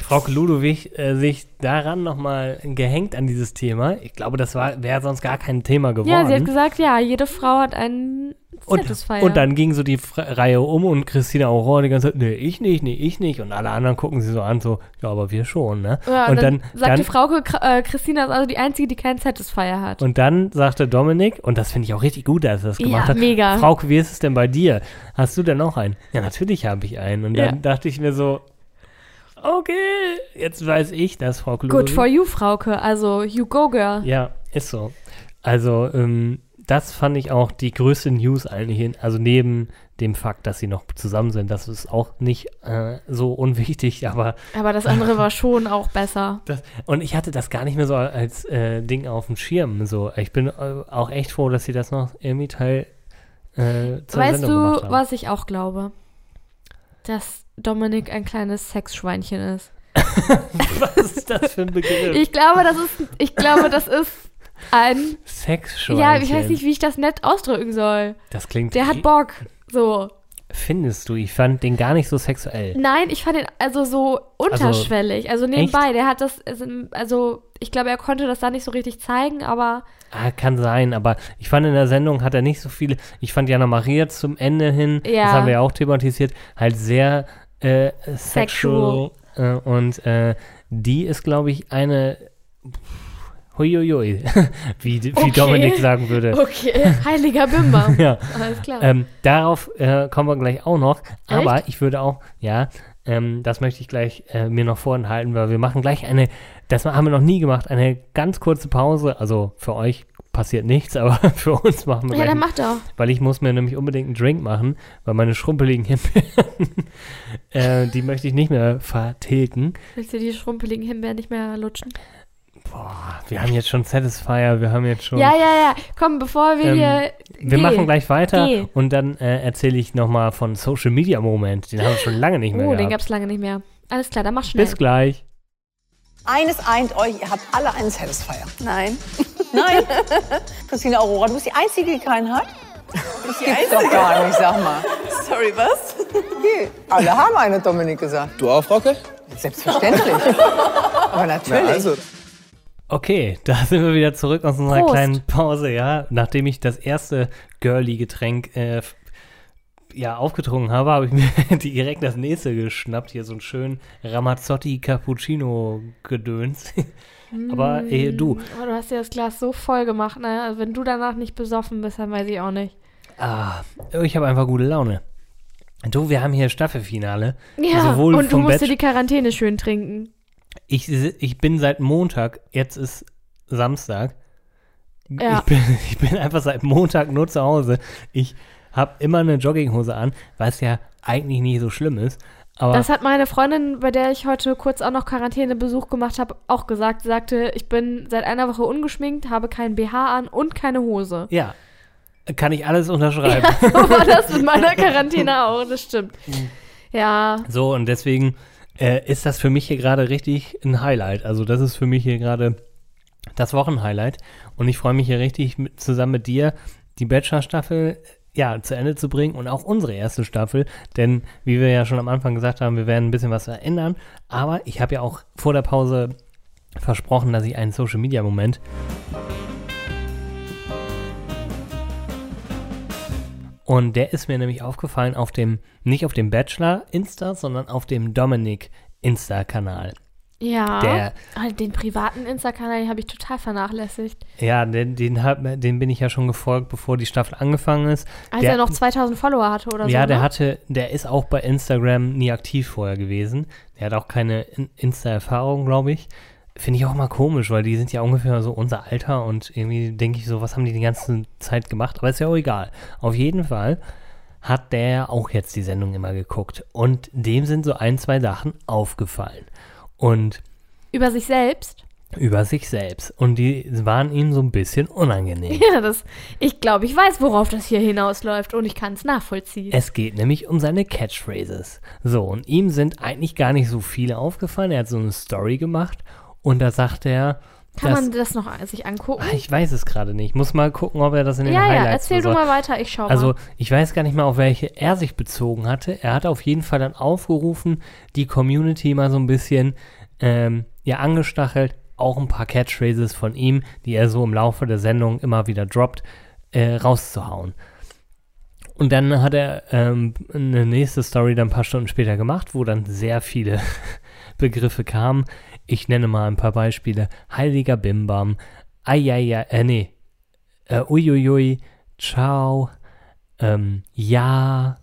Frau Ludowig äh, sich daran nochmal gehängt an dieses Thema. Ich glaube, das wäre sonst gar kein Thema geworden. Ja, sie hat gesagt, ja, jede Frau hat einen und, und dann ging so die Fra Reihe um und Christina Aurora die ganze Zeit, nee, ich nicht, nee, ich nicht. Und alle anderen gucken sie so an, so, ja, aber wir schon, ne? ja, und dann, sagte dann, Frauke, äh, Christina ist also die Einzige, die keinen Satisfier hat. und dann sagte Dominik, und das finde ich auch richtig gut, dass er das gemacht ja, hat, mega. Frauke, wie ist es denn bei dir? Hast du denn auch einen? Ja, natürlich habe ich einen. Und dann Ja. dachte ich mir so, okay, jetzt weiß ich, dass Frauke Good for you, Frauke. Also, you go, girl. Ja, ist so. Also, ähm, das fand ich auch die größte News eigentlich. Also neben dem Fakt, dass sie noch zusammen sind, das ist auch nicht äh, so unwichtig, aber Aber das andere war schon auch besser. das, und ich hatte das gar nicht mehr so als äh, Ding auf dem Schirm. So, ich bin äh, auch echt froh, dass sie das noch irgendwie Teil äh, zur weißt Sendung du, gemacht haben. was ich auch glaube? Dass Dominik ein kleines Sexschweinchen ist. was ist das für ein Begriff? Ich glaube, das ist, ich glaube, das ist ein, Sexschweinchen. ja, ich weiß nicht, wie ich das nett ausdrücken soll. Das klingt. Der hat Bock. So. Findest du? Ich fand den gar nicht so sexuell. Nein, ich fand ihn also so unterschwellig. Also, nebenbei. Der hat das, also ich glaube, er konnte das da nicht so richtig zeigen, aber Ah, kann sein, aber ich fand in der Sendung hat er nicht so viele. Ich fand Jana Maria zum Ende hin, Ja. das haben wir ja auch thematisiert, halt sehr äh, sexual. Äh, und äh, die ist, glaube ich, eine. Huiuiui, wie, wie Okay. Dominik sagen würde. okay. Heiliger Bimber. Ja. Alles klar. Ähm, darauf äh, kommen wir gleich auch noch. Aber ich würde auch, ja, ähm, das möchte ich gleich äh, mir noch vorenthalten, weil wir machen gleich eine, das haben wir noch nie gemacht, eine ganz kurze Pause. Also für euch passiert nichts, aber für uns machen wir ja, dann mach doch. weil ich muss mir nämlich unbedingt einen Drink machen, weil meine schrumpeligen Himbeeren, äh, die möchte ich nicht mehr vertilgen. Willst du die schrumpeligen Himbeeren nicht mehr lutschen? Boah, wir haben jetzt schon Satisfier, wir haben jetzt schon... Ja, ja, ja. Komm, bevor wir Ähm, hier. Wir Geh. machen gleich weiter Geh. und dann äh, erzähle ich nochmal von Social Media Moment. Den haben wir schon lange nicht mehr Oh, den gehabt. gab's lange nicht mehr. Alles klar, dann mach schnell. Bis gleich. Eines eint euch, ihr habt alle einen Satisfier. Nein. Nein. Christina Aurora, du bist die Einzige, die keinen hat? Das gibt's doch gar nicht, sag mal. Sorry, was? Okay. Alle haben eine, Dominik gesagt. Du auch, Frauke? Selbstverständlich. Aber natürlich. Na also, Okay, da sind wir wieder zurück aus unserer Prost. kleinen Pause, ja. Nachdem ich das erste Girly-Getränk äh, ja, aufgetrunken habe, habe ich mir direkt das nächste geschnappt. Hier so einen schönen Ramazzotti Cappuccino-Gedöns. Aber eh, du, Oh, du hast dir das Glas so voll gemacht, ne? Also wenn du danach nicht besoffen bist, dann weiß ich auch nicht. ah, ich habe einfach gute Laune. Du, wir haben hier Staffelfinale. Ja, Sowohl und du musst dir die Quarantäne schön trinken. Ich, ich bin seit Montag, jetzt ist Samstag. Ja. Ich, bin, ich bin einfach seit Montag nur zu Hause. Ich habe immer eine Jogginghose an, was ja eigentlich nicht so schlimm ist. Aber Das hat meine Freundin, bei der ich heute kurz auch noch Quarantänebesuch gemacht habe, auch gesagt. Sie sagte, ich bin seit einer Woche ungeschminkt, habe keinen BH an und keine Hose. ja, kann ich alles unterschreiben. So war das mit meiner Quarantäne auch, das stimmt. Mhm. Ja, So, und deswegen äh, ist das für mich hier gerade richtig ein Highlight. Also, das ist für mich hier gerade das Wochenhighlight. Und ich freue mich hier richtig mit, zusammen mit dir, die Bachelor-Staffel ja, zu Ende zu bringen und auch unsere erste Staffel. Denn, wie wir ja schon am Anfang gesagt haben, wir werden ein bisschen was verändern. Aber ich habe ja auch vor der Pause versprochen, dass ich einen Social-Media-Moment Und der ist mir nämlich aufgefallen auf dem, nicht auf dem Bachelor Insta, sondern auf dem Dominik Insta-Kanal. ja. Der- Ah, den privaten Insta-Kanal den habe ich total vernachlässigt. Ja, den, den, hab, den bin ich ja schon gefolgt, bevor die Staffel angefangen ist. Als Der- er noch 2000 Follower hatte oder so. ja, der ne? hatte, der ist auch bei Instagram nie aktiv vorher gewesen. Der hat auch keine In- Insta-Erfahrung, glaube ich. Finde ich auch mal komisch, weil die sind ja ungefähr so unser Alter und irgendwie denke ich so, was haben die die ganze Zeit gemacht? Aber ist ja auch egal. Auf jeden Fall hat der auch jetzt die Sendung immer geguckt und dem sind so ein, zwei Sachen aufgefallen. Und Über sich selbst. über sich selbst. Und die waren ihm so ein bisschen unangenehm. Ja, das, ich glaube, ich weiß, worauf das hier hinausläuft und ich kann es nachvollziehen. Es geht nämlich um seine Catchphrases. So, und ihm sind eigentlich gar nicht so viele aufgefallen. Er hat so eine Story gemacht und da sagt er, kann dass, man das noch sich angucken? Ah, ich weiß es gerade nicht. Ich muss mal gucken, ob er das in den ja, ja, Highlights erzähl du mal weiter, ich schau Also mal. ich weiß gar nicht mehr, auf welche er sich bezogen hatte. Er hat auf jeden Fall dann aufgerufen, die Community mal so ein bisschen ähm, ja angestachelt, auch ein paar Catchphrases von ihm, die er so im Laufe der Sendung immer wieder droppt, äh, rauszuhauen. Und dann hat er ähm, eine nächste Story dann ein paar Stunden später gemacht, wo dann sehr viele Begriffe kamen. Ich nenne mal ein paar Beispiele. Heiliger Bimbam, Eieiei, äh, nee, äh, uiuiui, ciao, ähm, ja,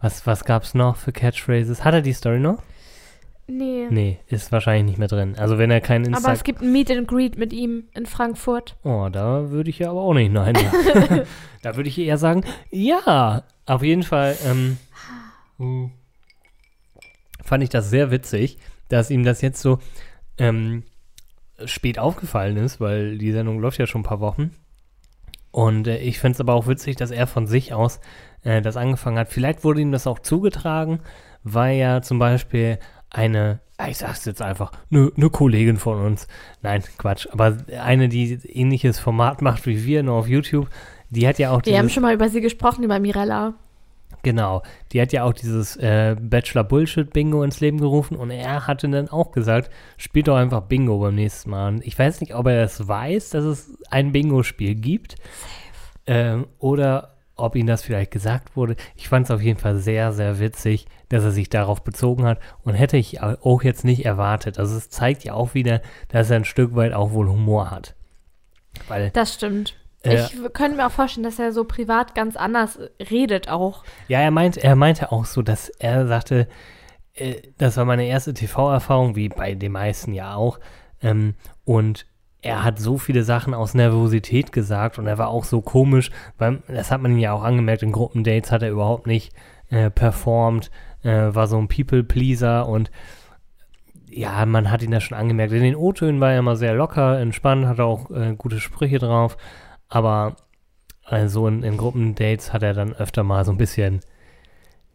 was, was gab's noch für Catchphrases? Hat er die Story noch? Nee. Nee, ist wahrscheinlich nicht mehr drin. Also wenn er keinen Aber Insta... es gibt ein Meet and Greet mit ihm in Frankfurt. Oh, da würde ich ja aber auch nicht nein sagen. da würde ich eher sagen, ja, auf jeden Fall ähm, mh, fand ich das sehr witzig, dass ihm das jetzt so ähm, spät aufgefallen ist, weil die Sendung läuft ja schon ein paar Wochen. Und äh, ich finde es aber auch witzig, dass er von sich aus äh, das angefangen hat. Vielleicht wurde ihm das auch zugetragen, weil ja zum Beispiel eine, ah, ich sag's jetzt einfach, eine ne Kollegin von uns, nein, Quatsch, aber eine, die ähnliches Format macht wie wir, nur auf YouTube, die hat ja auch Wir haben schon mal über sie gesprochen, über Mirella. Genau, die hat ja auch dieses äh, Bachelor-Bullshit-Bingo ins Leben gerufen und er hatte dann auch gesagt, spielt doch einfach Bingo beim nächsten Mal. Und ich weiß nicht, ob er das weiß, dass es ein Bingo-Spiel gibt ähm, oder ob ihm das vielleicht gesagt wurde. Ich fand es auf jeden Fall sehr, sehr witzig, dass er sich darauf bezogen hat und hätte ich au- auch jetzt nicht erwartet. Also es zeigt ja auch wieder, dass er ein Stück weit auch wohl Humor hat. Weil, Das stimmt. Ich könnte mir auch vorstellen, dass er so privat ganz anders redet auch. ja, er meint, er meinte auch so, dass er sagte, äh, das war meine erste TV-Erfahrung, wie bei den meisten ja auch. Ähm, und er hat so viele Sachen aus Nervosität gesagt und er war auch so komisch, weil das hat man ihm ja auch angemerkt, in Gruppendates hat er überhaupt nicht äh, performt, äh, war so ein People-Pleaser und ja, man hat ihn da schon angemerkt. In den O-Tönen war er immer sehr locker, entspannt, hatte auch äh, gute Sprüche drauf, aber also in, in Gruppendates hat er dann öfter mal so ein bisschen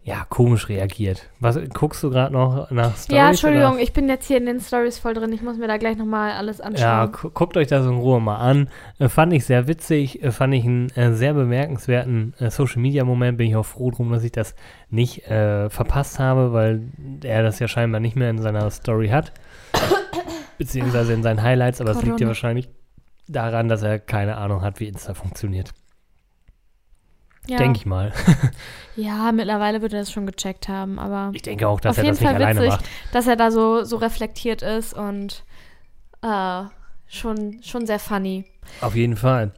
ja, komisch reagiert. Was guckst du gerade noch nach Stories? ja, Entschuldigung, oder? ich bin jetzt hier in den Stories voll drin. Ich muss mir da gleich nochmal alles anschauen. Ja, gu guckt euch das in Ruhe mal an. Äh, fand ich sehr witzig, äh, fand ich einen äh, sehr bemerkenswerten äh, Social Media Moment. Bin ich auch froh drum, dass ich das nicht äh, verpasst habe, weil er das ja scheinbar nicht mehr in seiner Story hat. Beziehungsweise in seinen Highlights, aber es liegt ja wahrscheinlich daran, dass er keine Ahnung hat, wie Insta funktioniert. ja. Denke ich mal. Ja, mittlerweile wird er das schon gecheckt haben, aber Ich denke auch, dass er das nicht Fall alleine witzig. macht. dass er da so, so reflektiert ist und äh, schon, schon sehr funny. Auf jeden Fall.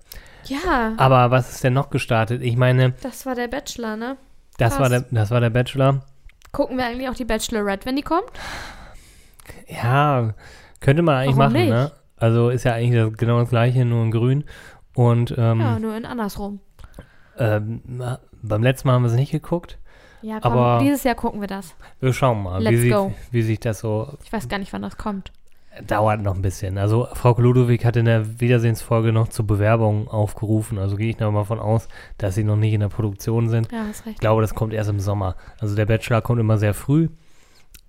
Ja, Aber was ist denn noch gestartet? Ich meine, das war der Bachelor, ne? das war, der, das war der Bachelor. Gucken wir eigentlich auch die Bachelorette, wenn die kommt? Ja, könnte man eigentlich Warum machen, nicht? ne? Also ist ja eigentlich das, genau das gleiche, nur in grün. Und ähm, Ja, nur in andersrum. ähm, beim letzten Mal haben wir es nicht geguckt. Ja, komm, aber- dieses Jahr gucken wir das. Wir schauen mal, wie, Let's sich, go. wie sich das so Ich weiß gar nicht, wann das kommt. dauert noch ein bisschen. Also Frau Ludwig hat in der Wiedersehensfolge noch zur Bewerbung aufgerufen. Also gehe ich noch mal von aus, dass sie noch nicht in der Produktion sind. Ja, hast Ich recht. glaube, das kommt erst im Sommer. Also der Bachelor kommt immer sehr früh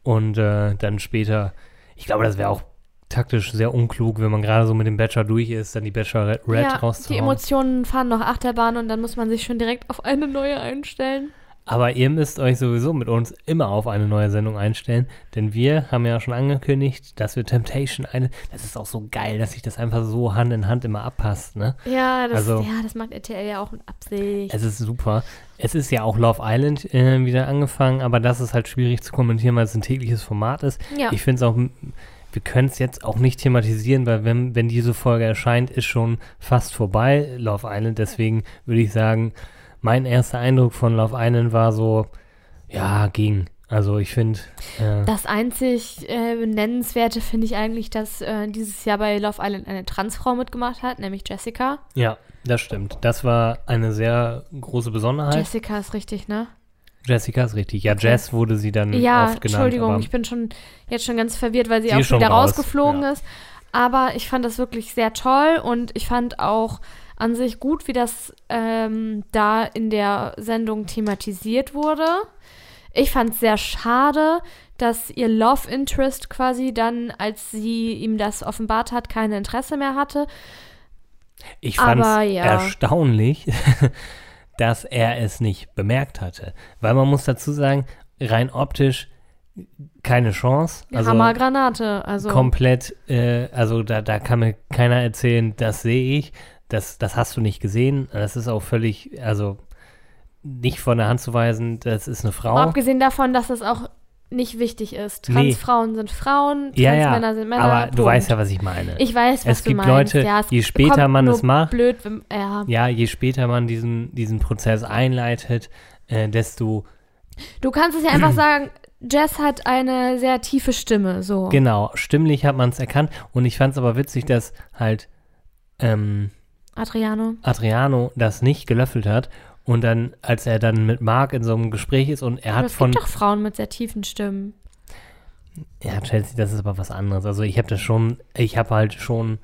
und äh, dann später. Ich glaube, das wäre auch taktisch sehr unklug, wenn man gerade so mit dem Bachelor durch ist, dann die Bachelorette ja, die rauszuhauen. Emotionen fahren noch Achterbahn und dann muss man sich schon direkt auf eine neue einstellen. Aber ihr müsst euch sowieso mit uns immer auf eine neue Sendung einstellen, denn wir haben ja schon angekündigt, dass wir Temptation eine. Das ist auch so geil, dass sich das einfach so Hand in Hand immer abpasst, ne? Ja, das, Also- ja, das macht RTL ja auch mit Absicht. Es ist super. Es ist ja auch Love Island äh, wieder angefangen, aber das ist halt schwierig zu kommentieren, weil es ein tägliches Format ist. ja. Ich finde es auch, wir können es jetzt auch nicht thematisieren, weil wenn, wenn diese Folge erscheint, ist schon fast vorbei, Love Island. Deswegen würde ich sagen, mein erster Eindruck von Love Island war so, ja, ging. Also ich finde, äh, Das einzig äh, Nennenswerte finde ich eigentlich, dass äh, dieses Jahr bei Love Island eine Transfrau mitgemacht hat, nämlich Jessica. ja, das stimmt. Das war eine sehr große Besonderheit. Jessica ist richtig, ne? Jessica ist richtig. Ja. Jess wurde sie dann Ja, oft genannt. Entschuldigung, aber ich bin schon jetzt schon ganz verwirrt, weil sie, Sie auch wieder raus, rausgeflogen ja. ist. Aber ich fand das wirklich sehr toll und ich fand auch an sich gut, wie das ähm, da in der Sendung thematisiert wurde. Ich fand es sehr schade, dass ihr Love Interest quasi dann, als sie ihm das offenbart hat, kein Interesse mehr hatte. Ich fand es ja. erstaunlich, dass er es nicht bemerkt hatte. Weil man muss dazu sagen, rein optisch keine Chance. Also Hammergranate. Also komplett, äh, also da, da kann mir keiner erzählen, das sehe ich, das, das hast du nicht gesehen. Das ist auch völlig, also nicht von der Hand zu weisen, das ist eine Frau. abgesehen davon, dass es auch nicht wichtig ist. Nee. Transfrauen sind Frauen, ja, ja, Transmänner sind Männer. aber du Punkt. weißt ja, was ich meine. Ich weiß, was Es du gibt meinst. Leute, ja, es je später man es macht- blöd, wenn, ja. ja, je später man diesen, diesen Prozess einleitet, äh, desto Du kannst es ja einfach sagen, Jess hat eine sehr tiefe Stimme, so. Genau, stimmlich hat man es erkannt. Und ich fand es aber witzig, dass halt ähm, Adriano. Adriano das nicht gelöffelt hat. Und dann, als er dann mit Marc in so einem Gespräch ist und er Aber hat es von. gibt doch Frauen mit sehr tiefen Stimmen. Ja, Chelsea, das ist aber was anderes. Also ich habe das schon, ich habe halt schon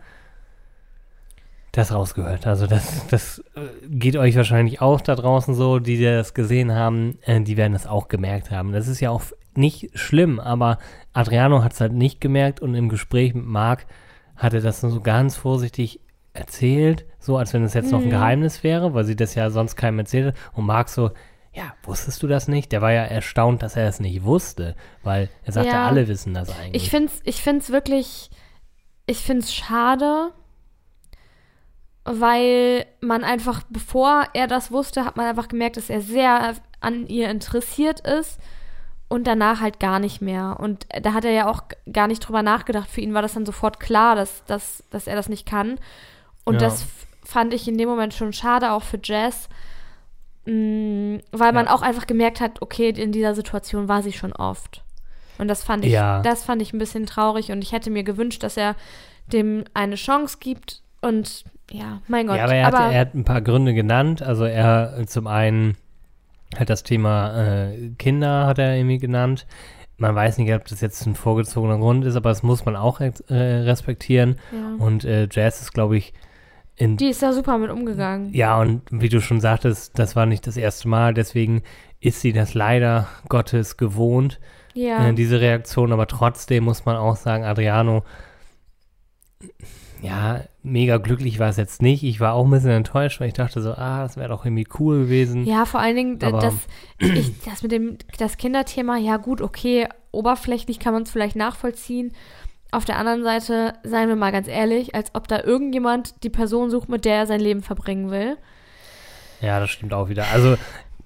das rausgehört. Also das, das äh, geht euch wahrscheinlich auch da draußen so, die das gesehen haben, äh, die werden das auch gemerkt haben. Das ist ja auch nicht schlimm, aber Adriano hat es halt nicht gemerkt und im Gespräch mit Marc hat er das nur so ganz vorsichtig erzählt, so als wenn es jetzt noch ein Mhm. Geheimnis wäre, weil sie das ja sonst keinem erzählt hat. Und Marc so, ja, wusstest du das nicht? Der war ja erstaunt, dass er es nicht wusste, weil er sagte, Ja. alle wissen das eigentlich. Ich finde es ich find's wirklich, ich finde es schade, weil man einfach, bevor er das wusste, hat man einfach gemerkt, dass er sehr an ihr interessiert ist und danach halt gar nicht mehr. Und da hat er ja auch gar nicht drüber nachgedacht. Für ihn war das dann sofort klar, dass, dass, dass er das nicht kann. Und Ja. das fand ich in dem Moment schon schade, auch für Jess. Mm, Weil man Ja. auch einfach gemerkt hat, okay, in dieser Situation war sie schon oft. Und das fand ich, Ja. das fand ich ein bisschen traurig und ich hätte mir gewünscht, dass er dem eine Chance gibt und ja, mein Gott. Ja, aber er, hatte, er hat ein paar Gründe genannt. Also er zum einen hat das Thema äh, Kinder hat er irgendwie genannt. Man weiß nicht, ob das jetzt ein vorgezogener Grund ist, aber das muss man auch äh, respektieren. ja. Und äh, Jazz ist, glaube ich, in die ist da super mit umgegangen. ja, und wie du schon sagtest, das war nicht das erste Mal, deswegen ist sie das leider Gottes gewohnt, Ja. äh, diese Reaktion, aber trotzdem muss man auch sagen, Adriano, ja, mega glücklich war es jetzt nicht. Ich war auch ein bisschen enttäuscht, weil ich dachte so, ah, das wäre doch irgendwie cool gewesen. Ja, vor allen Dingen d- Aber- das, ich, das mit dem das Kinderthema, ja gut, okay, oberflächlich kann man es vielleicht nachvollziehen. Auf der anderen Seite, seien wir mal ganz ehrlich, als ob da irgendjemand die Person sucht, mit der er sein Leben verbringen will. Ja, das stimmt auch wieder. Also,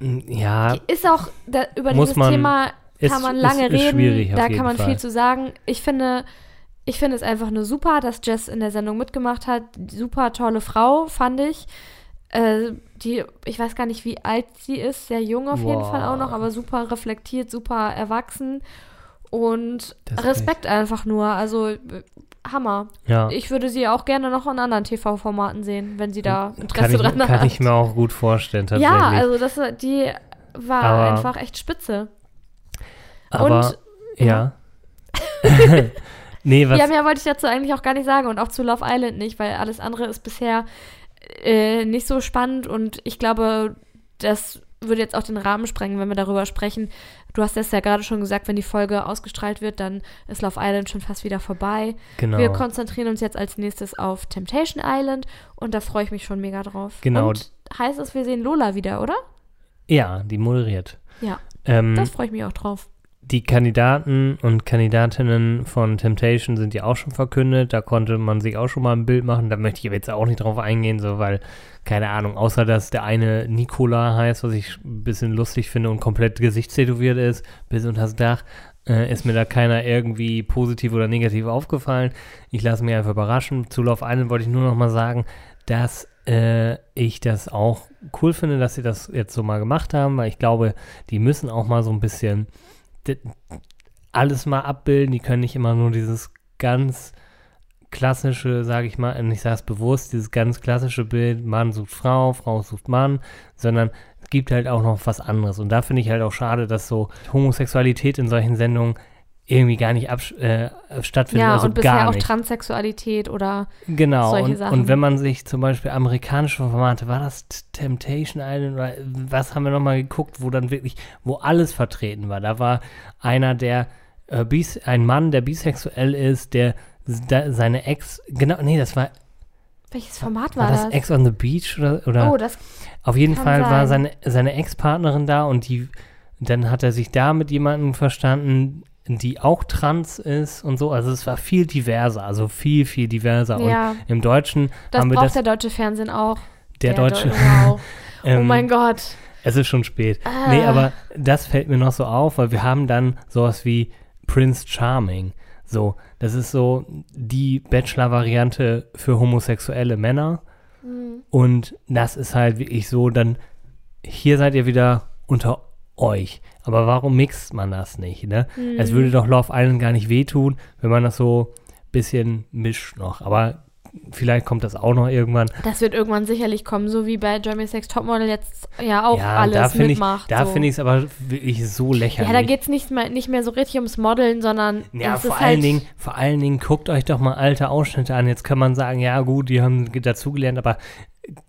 ja, Ist auch, da, über dieses man- Thema ist- kann man ist- lange ist schwierig reden, da jeden kann man Fall. viel zu sagen. Ich finde, ich finde es einfach nur super, dass Jess in der Sendung mitgemacht hat. Super tolle Frau, fand ich. Äh, die, ich weiß gar nicht, wie alt sie ist, sehr jung auf jeden Boah. Fall auch noch, aber super reflektiert, super erwachsen. Und Respekt einfach nur. Also äh, Hammer. ja. Ich würde sie auch gerne noch in anderen TV-Formaten sehen, wenn sie da Interesse ich, dran hat. kann ich mir auch gut vorstellen, tatsächlich. ja, also das, die war Aber- einfach echt spitze. aber, und- ja. nee, was, Ja, mehr wollte ich dazu eigentlich auch gar nicht sagen und auch zu Love Island nicht, weil alles andere ist bisher äh, nicht so spannend und ich glaube, das würde jetzt auch den Rahmen sprengen, wenn wir darüber sprechen. Du hast es ja gerade schon gesagt, wenn die Folge ausgestrahlt wird, dann ist Love Island schon fast wieder vorbei. genau. Wir konzentrieren uns jetzt als nächstes auf Temptation Island und da freue ich mich schon mega drauf. Genau. Und heißt es, wir sehen Lola wieder, oder? ja, die moderiert. Ja, Ähm, das freue ich mich auch drauf. Die Kandidaten und Kandidatinnen von Temptation sind ja auch schon verkündet. Da konnte man sich auch schon mal ein Bild machen. Da möchte ich jetzt auch nicht drauf eingehen, so weil, keine Ahnung, außer dass der eine Nicola heißt, was ich ein bisschen lustig finde und komplett gesichtstätowiert ist, bis unter das Dach, äh, ist mir da keiner irgendwie positiv oder negativ aufgefallen. Ich lasse mich einfach überraschen. Zu Love Island wollte ich nur noch mal sagen, dass äh, ich das auch cool finde, dass sie das jetzt so mal gemacht haben, weil ich glaube, die müssen auch mal so ein bisschen alles mal abbilden. Die können nicht immer nur dieses ganz klassische, sage ich mal, ich sage es bewusst, dieses ganz klassische Bild, Mann sucht Frau, Frau sucht Mann, sondern es gibt halt auch noch was anderes. Und da finde ich halt auch schade, dass so Homosexualität in solchen Sendungen irgendwie gar nicht äh, stattfindet. Ja, also und bisher auch nicht. Transsexualität oder Genau, solche und, Sachen. und wenn man sich zum Beispiel amerikanische Formate, war das Temptation Island oder was haben wir nochmal geguckt, wo dann wirklich, wo alles vertreten war. Da war einer, der äh, bis, ein Mann, der bisexuell ist, der da, seine Ex, genau, nee, das war, welches Format war war, das das? Ex on the Beach oder, oder oh, das auf jeden Fall war sein. seine, seine Ex-Partnerin da und die, dann hat er sich da mit jemandem verstanden, die auch trans ist und so. Also es war viel diverser, also viel, viel diverser. Ja. Und im Deutschen Das haben wir braucht das, der deutsche Fernsehen auch. der, deutsche, Wow. oh ähm, mein Gott. es ist schon spät. Ah. Nee, aber das fällt mir noch so auf, weil wir haben dann sowas wie Prince Charming. So, das ist so die Bachelor-Variante für homosexuelle Männer. Mhm. Und das ist halt wirklich so, dann hier seid ihr wieder unter euch. Aber warum mixt man das nicht, ne? Mhm. Es würde doch Love Island gar nicht wehtun, wenn man das so ein bisschen mischt noch. Aber vielleicht kommt das auch noch irgendwann. Das wird irgendwann sicherlich kommen, so wie bei Jeremy Sex Topmodel jetzt ja auch ja, alles da finde ich, mitmacht. da so. finde ich es aber wirklich so lächerlich. Ja, da geht es nicht mehr, nicht mehr so richtig ums Modeln, sondern Ja, vor allen halt, Dingen, vor allen Dingen guckt euch doch mal alte Ausschnitte an. Jetzt kann man sagen, ja gut, die haben dazugelernt, aber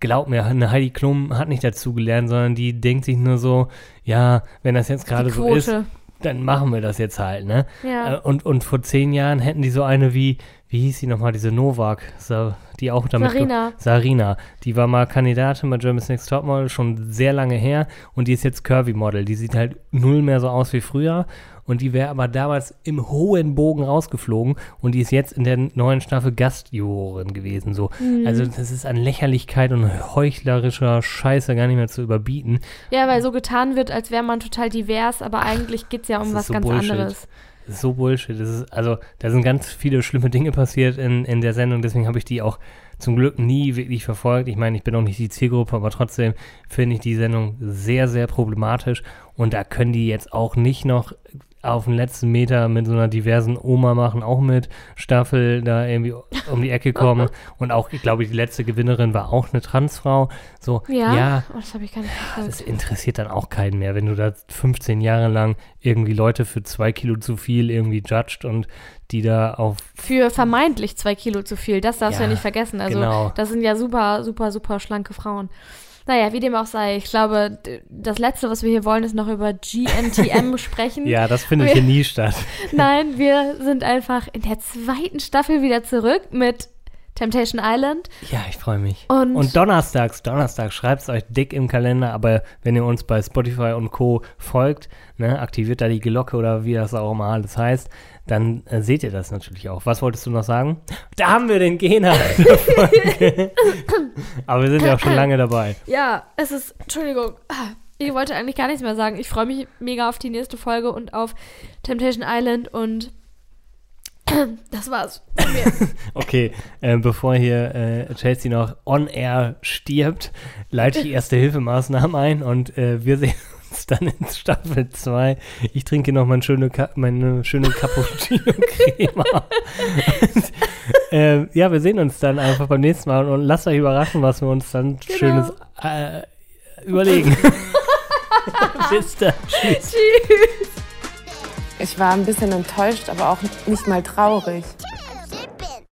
glaub mir, eine Heidi Klum hat nicht dazugelernt, sondern die denkt sich nur so, ja, wenn das jetzt gerade die so ist, dann machen wir das jetzt halt, ne? Ja. Äh, Und, und vor zehn Jahren hätten die so eine wie, wie hieß sie nochmal, diese Novak, die auch damit. Sarina. Sarina. Die war mal Kandidatin bei Germany's Next Topmodel, schon sehr lange her. Und die ist jetzt Curvy-Model. Die sieht halt null mehr so aus wie früher. Und die wäre aber damals im hohen Bogen rausgeflogen. Und die ist jetzt in der neuen Staffel Gastjurorin gewesen. So. Mhm. Also das ist an Lächerlichkeit und heuchlerischer Scheiße gar nicht mehr zu überbieten. Ja, weil so getan wird, als wäre man total divers, aber eigentlich geht es ja um was so ganz Bullshit. anderes. Das ist so Bullshit. Das ist, also, da sind ganz viele schlimme Dinge passiert in, in der Sendung, deswegen habe ich die auch zum Glück nie wirklich verfolgt. Ich meine, ich bin auch nicht die Zielgruppe, aber trotzdem finde ich die Sendung sehr, sehr problematisch. Und da können die jetzt auch nicht noch auf den letzten Meter mit so einer diversen Oma machen, auch mit Staffel da irgendwie um die Ecke kommen. Und auch, ich glaube, die letzte Gewinnerin war auch eine Transfrau. So, Ja? ja Oh, das habe ich gar nicht das verfolgt. interessiert dann auch keinen mehr, wenn du da 15 Jahre lang irgendwie Leute für zwei Kilo zu viel irgendwie judged und die da auf Für vermeintlich zwei Kilo zu viel, das darfst du Ja, ja nicht vergessen. Also genau. das sind ja super, super, super schlanke Frauen. Naja, wie dem auch sei, ich glaube, das Letzte, was wir hier wollen, ist noch über GNTM sprechen. Ja, das findet hier nie statt. Nein, wir sind einfach in der zweiten Staffel wieder zurück mit Temptation Island. Ja, ich freue mich. Und- Und donnerstags, donnerstags, schreibt es euch dick im Kalender, aber wenn ihr uns bei Spotify und Co. folgt, ne, aktiviert da die Glocke oder wie das auch immer alles heißt, dann äh, seht ihr das natürlich auch. Was wolltest du noch sagen? Da haben wir den Gena. aber wir sind ja auch schon lange dabei. Ja, es ist, Entschuldigung, ah, ich wollte eigentlich gar nichts mehr sagen. Ich freue mich mega auf die nächste Folge und auf Temptation Island und das war's. Okay, äh, bevor hier äh, Chelsea noch on air stirbt, leite ich erste Hilfemaßnahmen ein und äh, wir sehen uns dann in Staffel 2. Ich trinke noch meine schöne, Ka meine schöne Cappuccino-Crema. Und, äh, ja, wir sehen uns dann einfach beim nächsten Mal und lasst euch überraschen, was wir uns dann Genau. Schönes äh, überlegen. Bis dann. Tschüss. Ich war ein bisschen enttäuscht, aber auch nicht mal traurig.